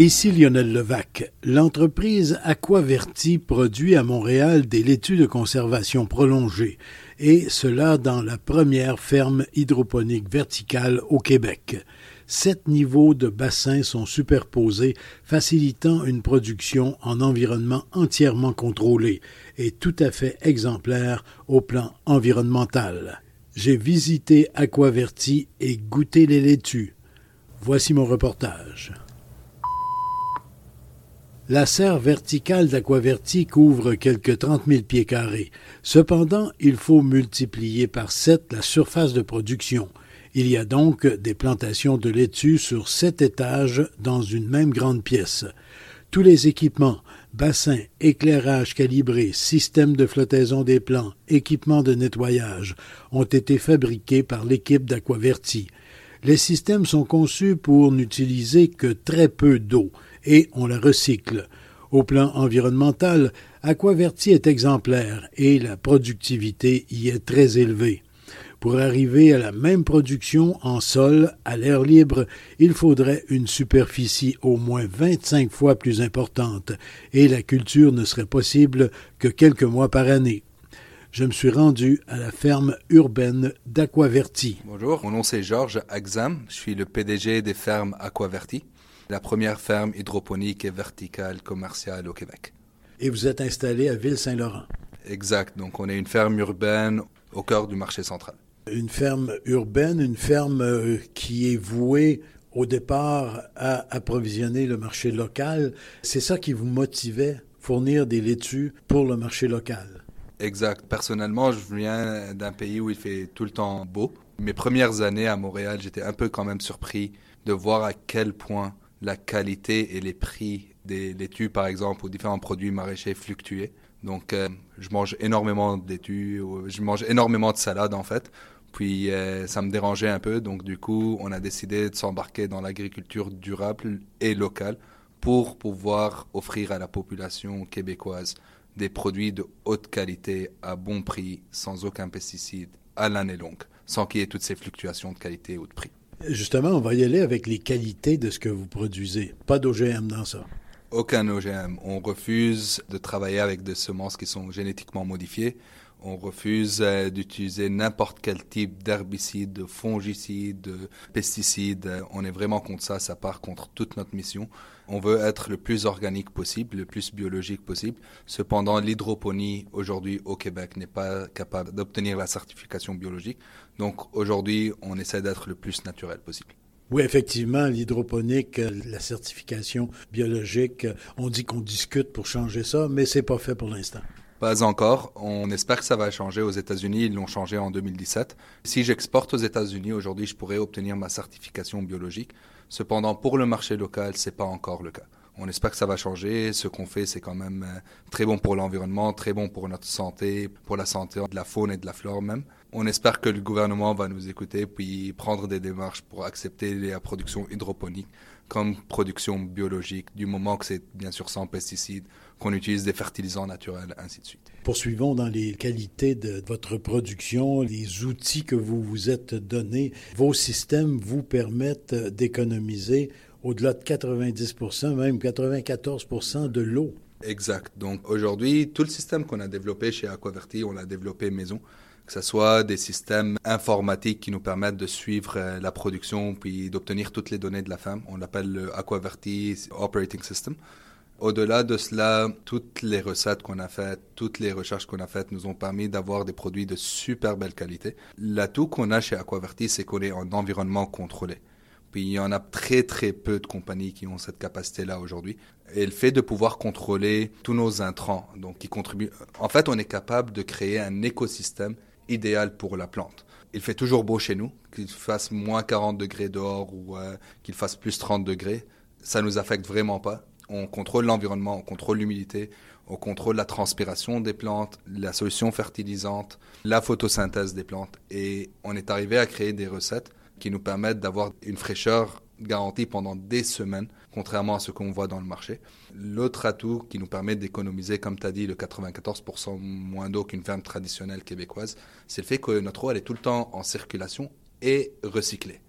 Ici Lionel Levac. L'entreprise Aquaverti produit à Montréal des laitues de conservation prolongée, et cela dans la première ferme hydroponique verticale au Québec. Sept niveaux de bassins sont superposés, facilitant une production en environnement entièrement contrôlé et tout à fait exemplaire au plan environnemental. J'ai visité Aquaverti et goûté les laitues. Voici mon reportage. La serre verticale d'Aquaverti couvre quelques 30 000 pieds carrés. Cependant, il faut multiplier par sept la surface de production. Il y a donc des plantations de laitue sur sept étages dans une même grande pièce. Tous les équipements, bassins, éclairage calibré, système de flottaison des plants, équipements de nettoyage, ont été fabriqués par l'équipe d'Aquaverti. Les systèmes sont conçus pour n'utiliser que très peu d'eau et on la recycle. Au plan environnemental, Aquaverti est exemplaire et la productivité y est très élevée. Pour arriver à la même production en sol, à l'air libre, il faudrait une superficie au moins 25 fois plus importante et la culture ne serait possible que quelques mois par année. Je me suis rendu à la ferme urbaine d'Aquaverti. Bonjour, mon nom c'est Georges Axam, je suis le PDG des fermes Aquaverti la première ferme hydroponique et verticale commerciale au Québec. Et vous êtes installé à Ville-Saint-Laurent. Exact. Donc, on est une ferme urbaine au cœur du marché central. Une ferme urbaine, une ferme euh, qui est vouée au départ à approvisionner le marché local. C'est ça qui vous motivait, fournir des laitues pour le marché local? Exact. Personnellement, je viens d'un pays où il fait tout le temps beau. Mes premières années à Montréal, j'étais un peu quand même surpris de voir à quel point la qualité et les prix des laitues, par exemple, ou différents produits maraîchers fluctuaient. Donc, euh, je mange énormément de laitues, je mange énormément de salade en fait. Puis, euh, ça me dérangeait un peu. Donc, du coup, on a décidé de s'embarquer dans l'agriculture durable et locale pour pouvoir offrir à la population québécoise des produits de haute qualité à bon prix, sans aucun pesticide, à l'année longue, sans qu'il y ait toutes ces fluctuations de qualité ou de prix. Justement, on va y aller avec les qualités de ce que vous produisez. Pas d'OGM dans ça. Aucun OGM. On refuse de travailler avec des semences qui sont génétiquement modifiées. On refuse euh, d'utiliser n'importe quel type d'herbicide, de fongicide, de pesticide. On est vraiment contre ça. Ça part contre toute notre mission. On veut être le plus organique possible, le plus biologique possible. Cependant, l'hydroponie aujourd'hui au Québec n'est pas capable d'obtenir la certification biologique. Donc aujourd'hui, on essaie d'être le plus naturel possible. Oui, effectivement, l'hydroponique, euh, la certification biologique, euh, on dit qu'on discute pour changer ça, mais c'est pas fait pour l'instant. Pas encore. On espère que ça va changer aux États-Unis. Ils l'ont changé en 2017. Si j'exporte aux États-Unis aujourd'hui, je pourrais obtenir ma certification biologique. Cependant, pour le marché local, c'est pas encore le cas. On espère que ça va changer. Ce qu'on fait, c'est quand même euh, très bon pour l'environnement, très bon pour notre santé, pour la santé de la faune et de la flore même. On espère que le gouvernement va nous écouter puis prendre des démarches pour accepter la production hydroponique comme production biologique, du moment que c'est bien sûr sans pesticides, qu'on utilise des fertilisants naturels, ainsi de suite. Poursuivons dans les qualités de votre production, les outils que vous vous êtes donnés. Vos systèmes vous permettent d'économiser au-delà de 90 même 94 de l'eau. Exact. Donc aujourd'hui, tout le système qu'on a développé chez Aquaverti, on l'a développé maison. Que ce soit des systèmes informatiques qui nous permettent de suivre euh, la production puis d'obtenir toutes les données de la ferme. On l'appelle le Aquaverti Operating System. Au-delà de cela, toutes les recettes qu'on a faites, toutes les recherches qu'on a faites nous ont permis d'avoir des produits de super belle qualité. L'atout qu'on a chez Aquaverti, c'est qu'on est en environnement contrôlé. Puis il y en a très très peu de compagnies qui ont cette capacité-là aujourd'hui. Et le fait de pouvoir contrôler tous nos intrants, donc qui contribuent. En fait, on est capable de créer un écosystème idéal pour la plante. Il fait toujours beau chez nous, qu'il fasse moins 40 degrés dehors ou euh, qu'il fasse plus 30 degrés. Ça nous affecte vraiment pas. On contrôle l'environnement, on contrôle l'humidité, On contrôle la transpiration des plantes, la solution fertilisante, la photosynthèse des plantes. Et on est arrivé à créer des recettes qui nous permettent d'avoir une fraîcheur garantie pendant des semaines, contrairement à ce qu'on voit dans le marché. L'autre atout qui nous permet d'économiser, comme tu as dit, le 94% moins d'eau qu'une ferme traditionnelle québécoise, c'est le fait que notre eau, est tout le temps en circulation et recyclée.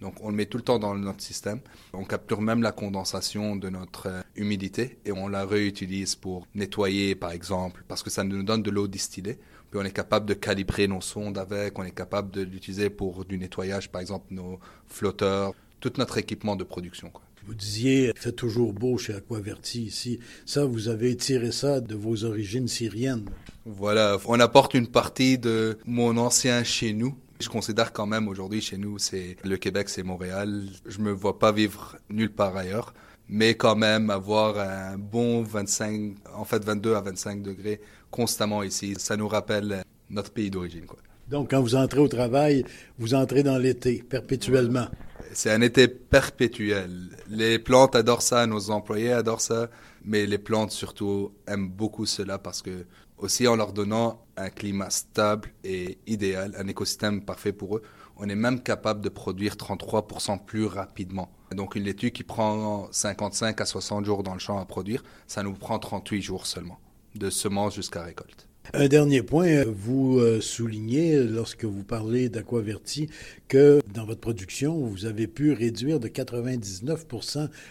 Donc on le met tout le temps dans notre système. On capture même la condensation de notre euh, humidité et on la réutilise pour nettoyer par exemple parce que ça nous donne de l'eau distillée. Puis on est capable de calibrer nos sondes avec, on est capable de l'utiliser pour du nettoyage par exemple nos flotteurs, tout notre équipement de production. Vous disiez, il fait toujours beau chez Aquaverti ici. Ça, vous avez tiré ça de vos origines syriennes. Voilà, on apporte une partie de mon ancien chez nous je considère quand même aujourd'hui chez nous, c'est le Québec, c'est Montréal. Je me vois pas vivre nulle part ailleurs, mais quand même avoir un bon 25, en fait 22 à 25 degrés constamment ici, ça nous rappelle notre pays d'origine. Quoi. Donc quand vous entrez au travail, vous entrez dans l'été perpétuellement. C'est un été perpétuel. Les plantes adorent ça, nos employés adorent ça, mais les plantes surtout aiment beaucoup cela parce que aussi en leur donnant un climat stable et idéal, un écosystème parfait pour eux, on est même capable de produire 33% plus rapidement. Donc une laitue qui prend 55 à 60 jours dans le champ à produire, ça nous prend 38 jours seulement, de semence jusqu'à récolte. Un dernier point, vous euh, soulignez lorsque vous parlez d'Aquaverti que dans votre production, vous avez pu réduire de 99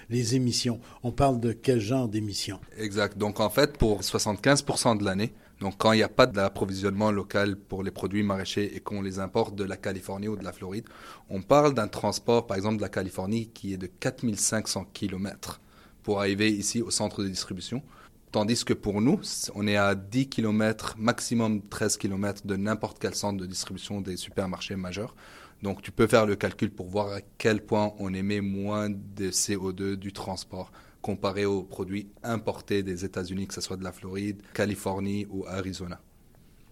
les émissions. On parle de quel genre d'émissions? Exact. Donc en fait, pour 75% de l'année, donc quand il n'y a pas d'approvisionnement local pour les produits maraîchers et qu'on les importe de la Californie ou de la Floride, on parle d'un transport, par exemple de la Californie, qui est de 4500 km pour arriver ici au centre de distribution. Tandis que pour nous, on est à 10 km, maximum 13 km de n'importe quel centre de distribution des supermarchés majeurs. Donc tu peux faire le calcul pour voir à quel point on émet moins de CO2 du transport comparé aux produits importés des États-Unis, que ce soit de la Floride, Californie ou Arizona.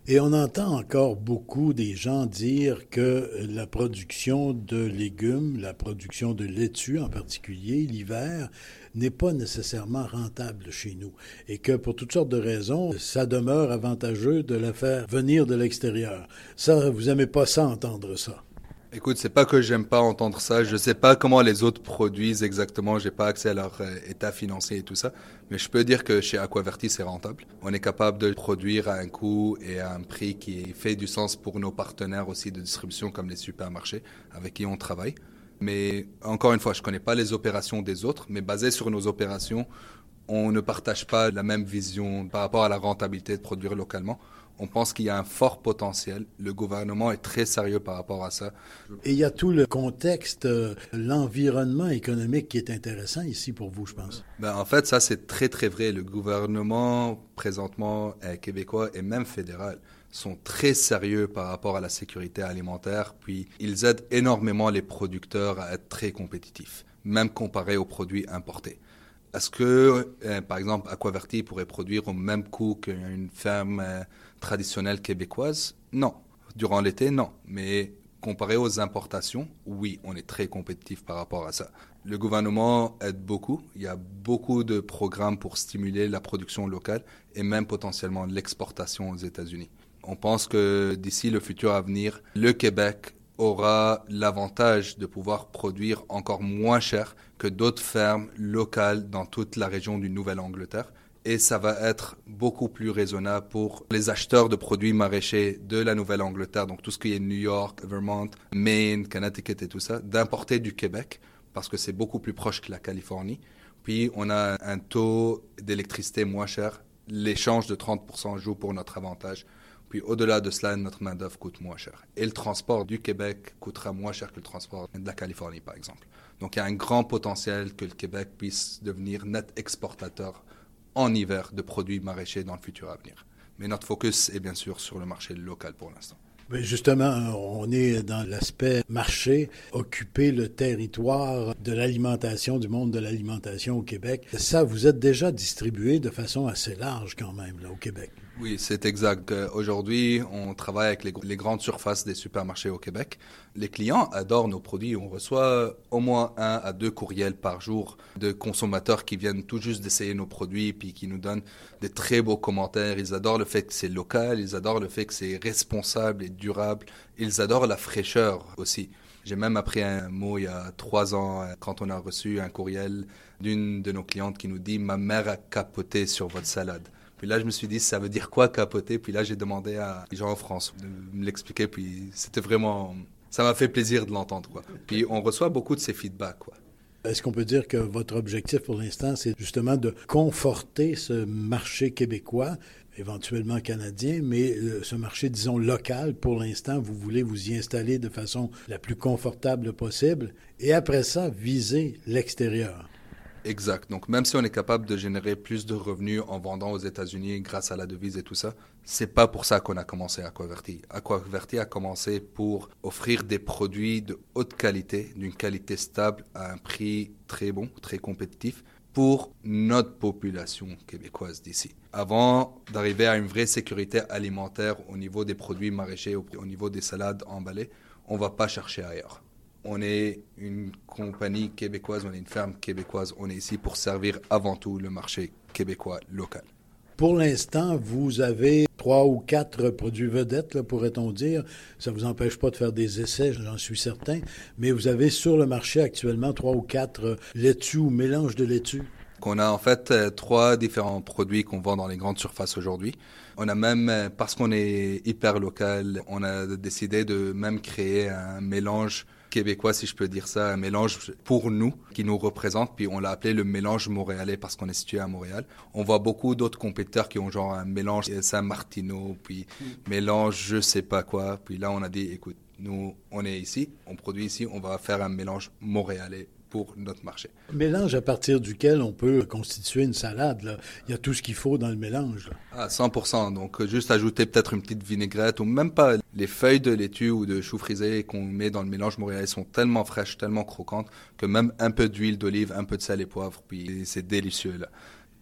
Et on entend encore beaucoup des gens dire que la production de légumes, la production de laitue en particulier, l'hiver, n'est pas nécessairement rentable chez nous. Et que pour toutes sortes de raisons, ça demeure avantageux de la faire venir de l'extérieur. Ça, vous n'aimez pas ça entendre ça? Écoute, c'est pas que j'aime pas entendre ça. Je sais pas comment les autres produisent exactement. J'ai pas accès à leur euh, état financier et tout ça. Mais je peux dire que chez Aquaverti, c'est rentable. On est capable de produire à un coût et à un prix qui fait du sens pour nos partenaires aussi de distribution comme les supermarchés avec qui on travaille. Mais encore une fois, je connais pas les opérations des autres, mais basé sur nos opérations, on ne partage pas la même vision par rapport à la rentabilité de produire localement on pense qu'il y a un fort potentiel. Le gouvernement est très sérieux par rapport à ça. Et il y a tout le contexte, euh, l'environnement économique qui est intéressant ici pour vous, je pense. Ben, en fait, ça, c'est très, très vrai. Le gouvernement, présentement, québécois et même fédéral, sont très sérieux par rapport à la sécurité alimentaire. Puis, ils aident énormément les producteurs à être très compétitifs, même comparé aux produits importés. Est-ce que, euh, par exemple, Aquaverti pourrait produire au même coût qu'une ferme traditionnelle québécoise? Non. Durant l'été, non. Mais comparé aux importations, oui, on est très compétitif par rapport à ça. Le gouvernement aide beaucoup. Il y a beaucoup de programmes pour stimuler la production locale et même potentiellement l'exportation aux États-Unis. On pense que d'ici le futur à venir, le Québec aura l'avantage de pouvoir produire encore moins cher que d'autres fermes locales dans toute la région du Nouvelle-Angleterre et ça va être beaucoup plus raisonnable pour les acheteurs de produits maraîchers de la Nouvelle-Angleterre, donc tout ce qui est New York, Vermont, Maine, Connecticut et tout ça, d'importer du Québec parce que c'est beaucoup plus proche que la Californie. Puis on a un taux d'électricité moins cher. L'échange de 30% joue pour notre avantage. Puis au-delà de cela, notre main-d'œuvre coûte moins cher. Et le transport du Québec coûtera moins cher que le transport de la Californie, par exemple. Donc il y a un grand potentiel que le Québec puisse devenir net exportateur en hiver de produits maraîchers dans le futur à venir. Mais notre focus est bien sûr sur le marché local pour l'instant. Mais justement, on est dans l'aspect marché, occuper le territoire de l'alimentation, du monde de l'alimentation au Québec. Ça, vous êtes déjà distribué de façon assez large quand même là, au Québec. Oui, c'est exact. Euh, aujourd'hui, on travaille avec les, grandes surfaces des supermarchés au Québec. Les clients adorent nos produits. On reçoit au moins un à deux courriels par jour de consommateurs qui viennent tout juste d'essayer nos produits puis qui nous donnent des très beaux commentaires. Ils adorent le fait que c'est local, ils adorent le fait que c'est responsable et durable. Ils adorent la fraîcheur aussi. J'ai même appris un mot il y a trois ans euh, quand on a reçu un courriel d'une de nos clientes qui nous dit Ma mère a capoté sur votre salade. Puis là, je me suis dit, ça veut dire quoi capoter? Puis là, j'ai demandé à Jean-France de me l'expliquer. Puis c'était vraiment. Ça m'a fait plaisir de l'entendre. Puis on reçoit beaucoup de ces feedbacks. Quoi. Est-ce qu'on peut dire que votre objectif pour l'instant, c'est justement de conforter ce marché québécois, éventuellement canadien, mais ce marché, disons, local, pour l'instant, vous voulez vous y installer de façon la plus confortable possible, et après ça, viser l'extérieur? Exact. Donc même si on est capable de générer plus de revenus en vendant aux États-Unis grâce à la devise et tout ça, c'est pas pour ça qu'on a commencé Aquaverti. Aquaverti a commencé pour offrir des produits de haute qualité, d'une qualité stable à un prix très bon, très compétitif pour notre population québécoise d'ici. Avant d'arriver à une vraie sécurité alimentaire au niveau des produits maraîchers, au niveau des salades emballées, on va pas chercher ailleurs on est une compagnie québécoise, on est une ferme québécoise, on est ici pour servir avant tout le marché québécois local. Pour l'instant, vous avez trois ou quatre produits vedettes, pourrait-on dire. Ça ne vous empêche pas de faire des essais, j'en suis certain. Mais vous avez sur le marché actuellement trois ou quatre laitues ou mélanges de laitues. On a en fait euh, trois différents produits qu'on vend dans les grandes surfaces aujourd'hui. On a même, euh, parce qu'on est hyper local, on a décidé de même créer un mélange québécois, si je peux dire ça, un mélange pour nous, qui nous représente, puis on l'a appelé le mélange montréalais parce qu'on est situé à Montréal. On voit beaucoup d'autres compétiteurs qui ont genre un mélange Saint-Martino, puis mm. mélange je sais pas quoi, puis là on a dit, écoute, nous, on est ici, on produit ici, on va faire un mélange montréalais pour notre marché. Mélange à partir duquel on peut constituer une salade. Là. Il y a tout ce qu'il faut dans le mélange. Ah, 100%. Donc, euh, juste ajouter peut-être une petite vinaigrette ou même pas. Les feuilles de laitue ou de chou frisé qu'on met dans le mélange montréalais sont tellement fraîches, tellement croquantes que même un peu d'huile d'olive, un peu de sel et poivre, puis c'est délicieux. Là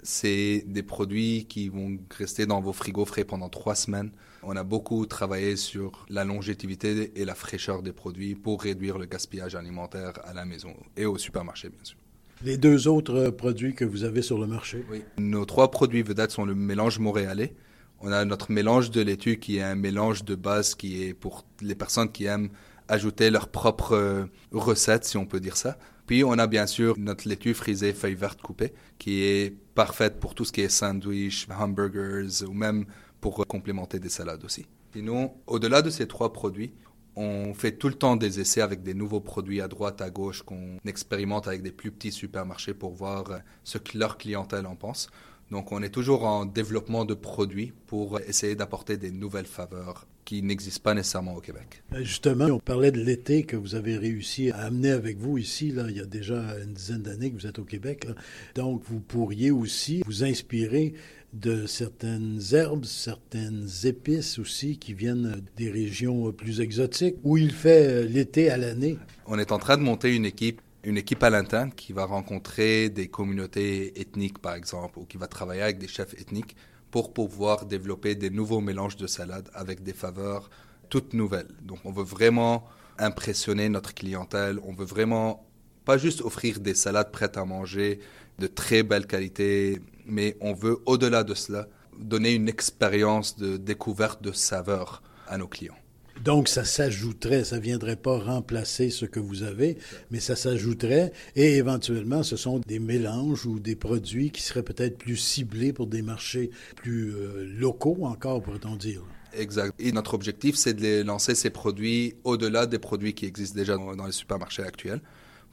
c'est des produits qui vont rester dans vos frigos frais pendant trois semaines. On a beaucoup travaillé sur la longévité et la fraîcheur des produits pour réduire le gaspillage alimentaire à la maison et au supermarché, bien sûr. Les deux autres produits que vous avez sur le marché? Oui. Nos trois produits vedettes sont le mélange montréalais. On a notre mélange de laitue qui est un mélange de base qui est pour les personnes qui aiment ajouter leur propre euh, recette, si on peut dire ça. Puis on a bien sûr notre laitue frisée feuille verte coupée, qui est parfaite pour tout ce qui est sandwich, hamburgers ou même pour complémenter des salades aussi. Sinon, au-delà de ces trois produits, on fait tout le temps des essais avec des nouveaux produits à droite, à gauche, qu'on expérimente avec des plus petits supermarchés pour voir ce que leur clientèle en pense. Donc on est toujours en développement de produits pour essayer d'apporter des nouvelles faveurs qui n'existent pas nécessairement au Québec. Ben, justement, on parlait de l'été que vous avez réussi à amener avec vous ici. Là, il y a déjà une dizaine d'années que vous êtes au Québec. Donc vous pourriez aussi vous inspirer de certaines herbes, certaines épices aussi qui viennent des régions plus exotiques où il fait l'été à l'année. On est en train de monter une équipe une équipe à l'interne qui va rencontrer des communautés ethniques, par exemple, ou qui va travailler avec des chefs ethniques pour pouvoir développer des nouveaux mélanges de salades avec des faveurs toutes nouvelles. Donc, on veut vraiment impressionner notre clientèle. On veut vraiment pas juste offrir des salades prêtes à manger de très belle qualité, mais on veut, au-delà de cela, donner une expérience de découverte de saveurs à nos clients. Donc, ça s'ajouterait, ça viendrait pas remplacer ce que vous avez, mais ça s'ajouterait et éventuellement, ce sont des mélanges ou des produits qui seraient peut-être plus ciblés pour des marchés plus euh, locaux encore, pourrait-on dire. Exact. Et notre objectif, c'est de lancer ces produits au-delà des produits qui existent déjà dans les supermarchés actuels.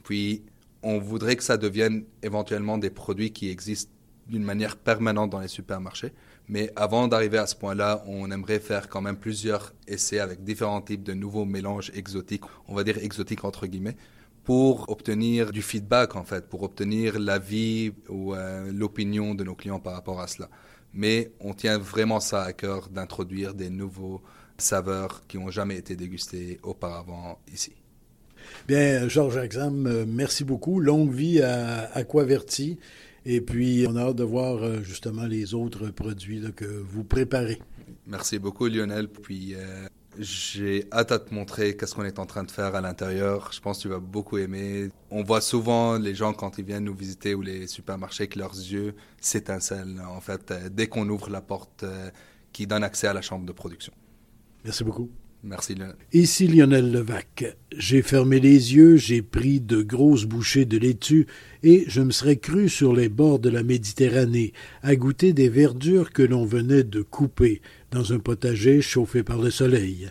Puis, on voudrait que ça devienne éventuellement des produits qui existent d'une manière permanente dans les supermarchés. Mais avant d'arriver à ce point-là, on aimerait faire quand même plusieurs essais avec différents types de nouveaux mélanges exotiques, on va dire exotiques entre guillemets, pour obtenir du feedback en fait, pour obtenir l'avis ou euh, l'opinion de nos clients par rapport à cela. Mais on tient vraiment ça à cœur d'introduire des nouveaux saveurs qui n'ont jamais été dégustées auparavant ici. Bien, Georges Axam, euh, merci beaucoup. Longue vie à Aquaverti. Et puis, on a hâte de voir euh, justement les autres produits que vous préparez. Merci beaucoup, Lionel. Puis, euh, j'ai hâte à te montrer qu'est-ce qu'on est en train de faire à l'intérieur. Je pense que tu vas beaucoup aimer. On voit souvent les gens quand ils viennent nous visiter ou les supermarchés que leurs yeux s'étincellent. En fait, dès qu'on ouvre la porte qui donne accès à la chambre de production. Merci beaucoup. Merci Lionel. Ici Lionel Levac. J'ai fermé les yeux, j'ai pris de grosses bouchées de laitue et je me serais cru sur les bords de la Méditerranée à goûter des verdures que l'on venait de couper dans un potager chauffé par le soleil.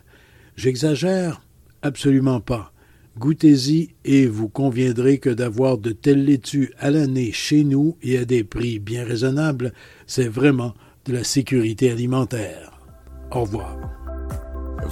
J'exagère Absolument pas. Goûtez-y et vous conviendrez que d'avoir de telles laitues à l'année chez nous et à des prix bien raisonnables, c'est vraiment de la sécurité alimentaire. Au revoir.